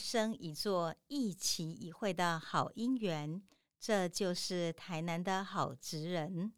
生一座、一期一会的好姻缘。这就是台南的好职人。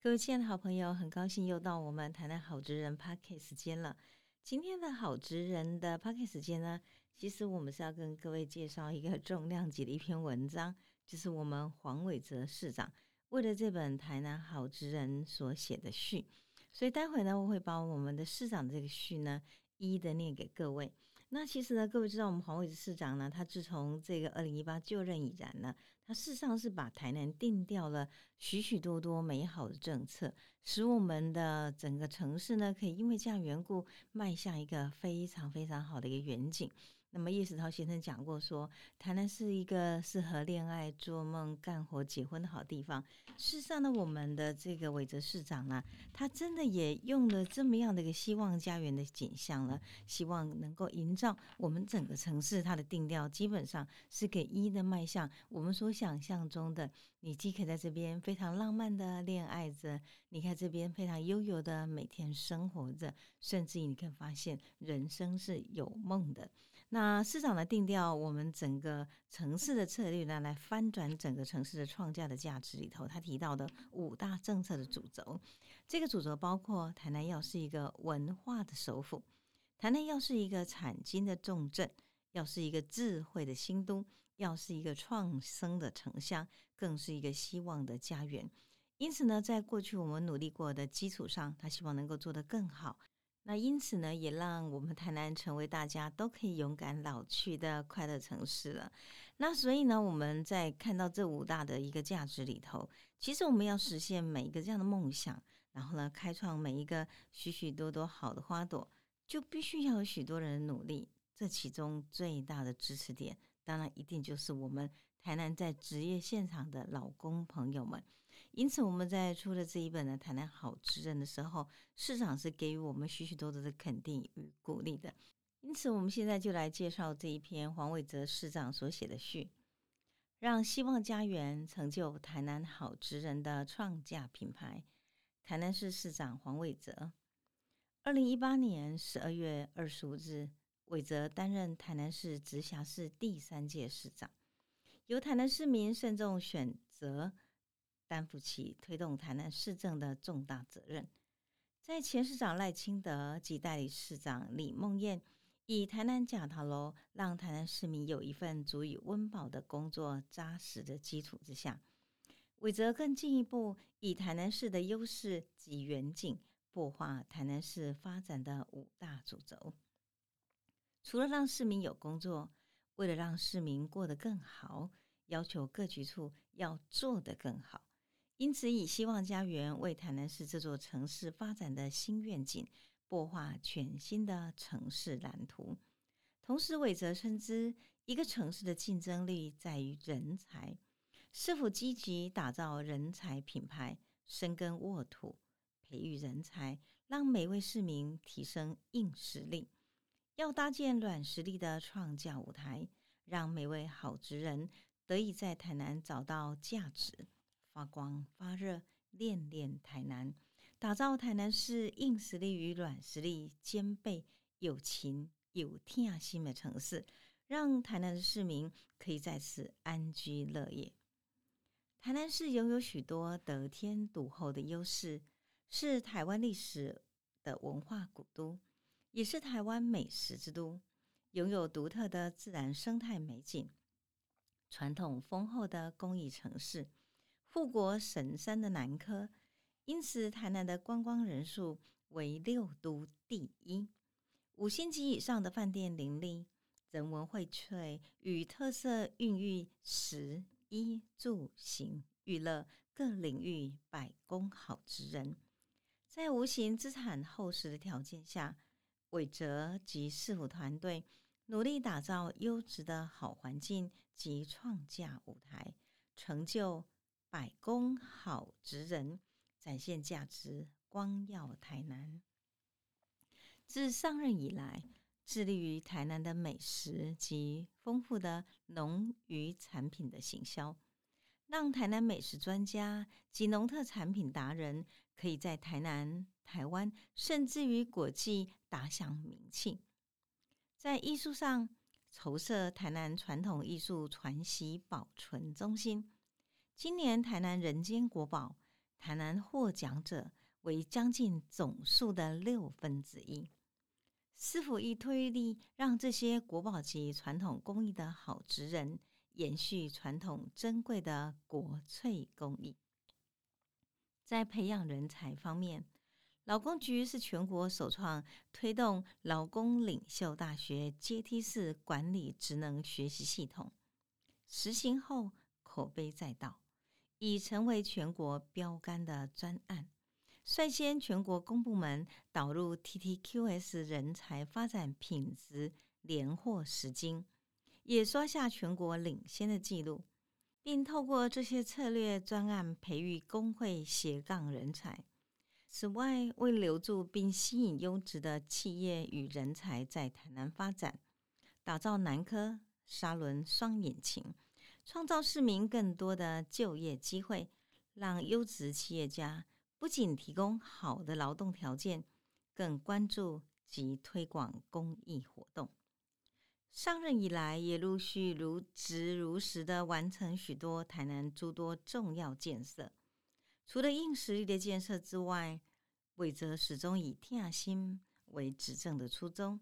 各位亲爱的好朋友，很高兴又到我们台南好职人 p a r k 时间了。今天的好职人的 p a r k 时间呢，其实我们是要跟各位介绍一个重量级的一篇文章，就是我们黄伟哲市长为了这本台南好职人所写的序。所以待会呢，我会把我们的市长这个序呢，一一的念给各位。那其实呢，各位知道我们黄伟哲市长呢，他自从这个二零一八就任以来呢，他事实上是把台南定掉了许许多多美好的政策，使我们的整个城市呢，可以因为这样缘故，迈向一个非常非常好的一个远景。那么叶石涛先生讲过说，台南是一个适合恋爱、做梦、干活、结婚的好地方。事实上呢，我们的这个韦泽市长呢，他真的也用了这么样的一个希望家园的景象了，希望能够营造我们整个城市它的定调，基本上是给一的迈向我们所想象中的。你既可以在这边非常浪漫的恋爱着，你看这边非常悠游的每天生活着，甚至你可以发现人生是有梦的。那市长的定调，我们整个城市的策略呢，来翻转整个城市的创价的价值里头，他提到的五大政策的主轴，这个主轴包括台南要是一个文化的首府，台南要是一个产经的重镇，要是一个智慧的新都，要是一个创生的城乡，更是一个希望的家园。因此呢，在过去我们努力过的基础上，他希望能够做得更好。那因此呢，也让我们台南成为大家都可以勇敢老去的快乐城市了。那所以呢，我们在看到这五大的一个价值里头，其实我们要实现每一个这样的梦想，然后呢，开创每一个许许多多好的花朵，就必须要有许多人努力。这其中最大的支持点，当然一定就是我们台南在职业现场的老公朋友们。因此，我们在出了这一本的《台南好职人》的时候，市长是给予我们许许多多的肯定与鼓励的。因此，我们现在就来介绍这一篇黄伟哲市长所写的序，让希望家园成就台南好职人的创价品牌。台南市市长黄伟哲，二零一八年十二月二十五日，伟哲担任台南市直辖市第三届市长，由台南市民慎重选择。担负起推动台南市政的重大责任，在前市长赖清德及代理市长李梦燕以台南假塔楼让台南市民有一份足以温饱的工作扎实的基础之下，韦泽更进一步以台南市的优势及远景，擘画台南市发展的五大主轴。除了让市民有工作，为了让市民过得更好，要求各局处要做得更好。因此，以希望家园为台南市这座城市发展的新愿景，擘画全新的城市蓝图。同时，韦泽深知，一个城市的竞争力在于人才，是否积极打造人才品牌，深耕沃土，培育人才，让每位市民提升硬实力。要搭建软实力的创价舞台，让每位好职人得以在台南找到价值。发光发热，练练台南，打造台南市硬实力与软实力兼备、有情有天心的城市，让台南的市民可以在此安居乐业。台南市拥有许多得天独厚的优势，是台湾历史的文化古都，也是台湾美食之都，拥有独特的自然生态美景，传统丰厚的工艺城市。护国神山的南科，因此台南的观光人数为六都第一，五星级以上的饭店林立，人文荟萃与特色孕育食衣住行娱乐各领域百工好职人，在无形资产厚实的条件下，韦哲及市府团队努力打造优质的好环境及创价舞台，成就。百工好职人展现价值，光耀台南。自上任以来，致力于台南的美食及丰富的农渔产品的行销，让台南美食专家及农特产品达人可以在台南、台湾，甚至于国际打响名气。在艺术上，筹设台南传统艺术传习保存中心。今年台南人间国宝，台南获奖者为将近总数的六分之一。师傅一推力，让这些国宝级传统工艺的好职人，延续传统珍贵的国粹工艺。在培养人才方面，劳工局是全国首创推动劳工领袖大学阶梯式管理职能学习系统，实行后口碑载道，已成为全国标杆的专案，率先全国公部门导入 TTQS 人才发展品质连获十金，也刷下全国领先的纪录。并透过这些策略专案培育工会斜杠人才。此外，为留住并吸引优质的企业与人才在台南发展，打造南科沙轮双引擎，创造市民更多的就业机会，让优质企业家不仅提供好的劳动条件，更关注及推广公益活动。上任以来，也陆续如职如实的完成许多台南诸多重要建设。除了硬实力的建设之外，伟泽始终以天下心为执政的初衷，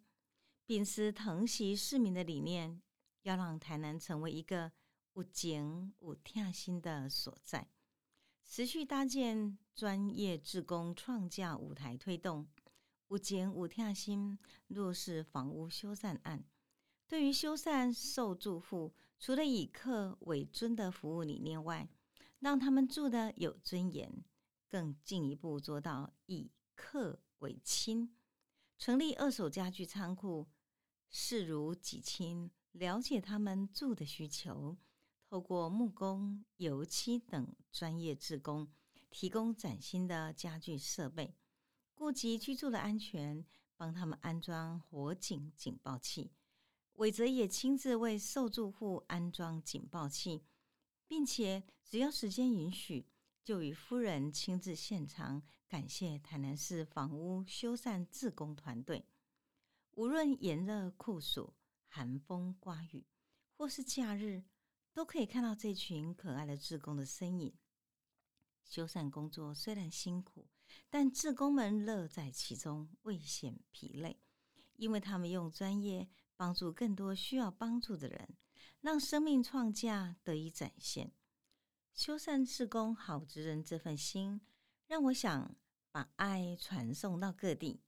秉持疼惜市民的理念，要让台南成为一个无景无天心的所在。持续搭建专业职工创价舞台，推动无景无天心弱势房屋修缮案。对于修缮受住户，除了以客为尊的服务理念外，让他们住的有尊严，更进一步做到以客为亲，成立二手家具仓库，视如己亲，了解他们住的需求，透过木工、油漆等专业职工，提供崭新的家具设备，顾及居住的安全，帮他们安装火警警报器。韦泽也亲自为受住户安装警报器，并且只要时间允许，就与夫人亲自现场感谢台南市房屋修缮自工团队。无论炎热酷暑、寒风刮雨，或是假日，都可以看到这群可爱的志工的身影。修缮工作虽然辛苦，但志工们乐在其中，未显疲累，因为他们用专业。帮助更多需要帮助的人，让生命创价得以展现。修缮志工好职人这份心，让我想把爱传送到各地。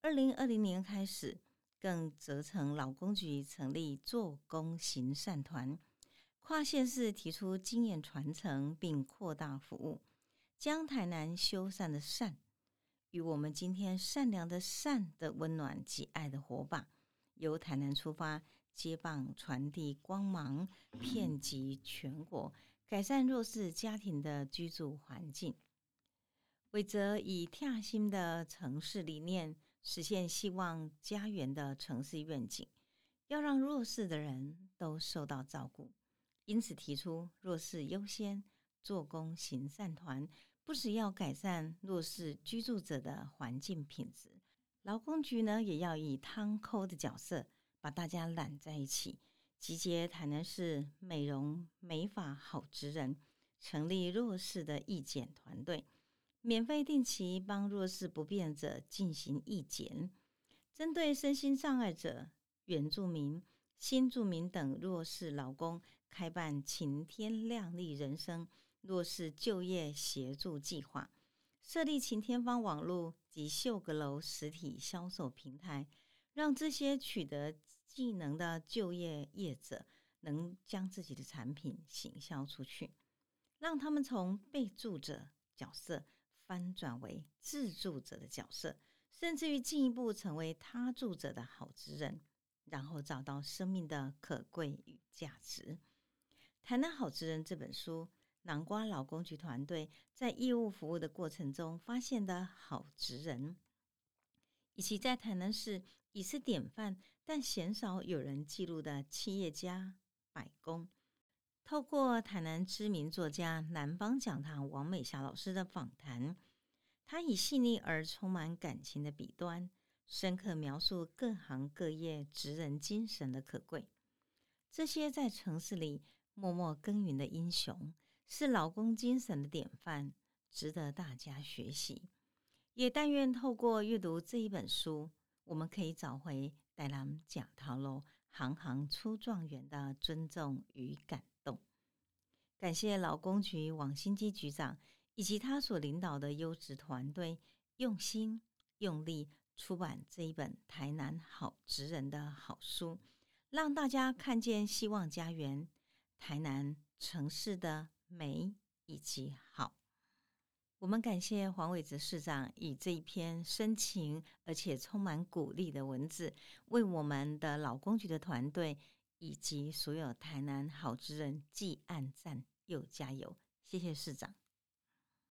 二零二零年开始，更责成劳工局成立做工行善团，跨县市提出经验传承，并扩大服务，将台南修缮的善与我们今天善良的善的温暖及爱的火把。由台南出发，接棒传递光芒，遍及全国，改善弱势家庭的居住环境。伟泽以贴心的城市理念，实现希望家园的城市愿景，要让弱势的人都受到照顾。因此提出弱势优先，做工行善团，不只要改善弱势居住者的环境品质。劳工局呢，也要以汤扣的角色，把大家揽在一起，集结台南市美容美发好职人，成立弱势的义检团队，免费定期帮弱势不便者进行义检，针对身心障碍者、原住民、新住民等弱势劳工，开办晴天亮丽人生弱势就业协助计划。设立晴天方网络及秀阁楼实体销售平台，让这些取得技能的就业业者能将自己的产品行销出去，让他们从被助者角色翻转为自助者的角色，甚至于进一步成为他助者的好职人，然后找到生命的可贵与价值。谈谈好职人这本书。南瓜老公局团队在业务服务的过程中发现的好职人，以及在台南市已是典范但鲜少有人记录的企业家百工，透过台南知名作家南方讲堂王美霞老师的访谈，他以细腻而充满感情的笔端，深刻描述各行各业职人精神的可贵。这些在城市里默默耕耘的英雄，是劳工精神的典范，值得大家学习。也但愿透过阅读这一本书，我们可以找回带南贾陶楼行行出状元的尊重与感动。感谢劳工局王新基局长以及他所领导的优质团队，用心用力出版这一本《台南好职人》的好书。让大家看见希望家园台南城市的美以及好。我们感谢黄伟哲市长以这一篇深情而且充满鼓励的文字，为我们的老公局的团队以及所有台南好之人既暗赞又加油。谢谢市长。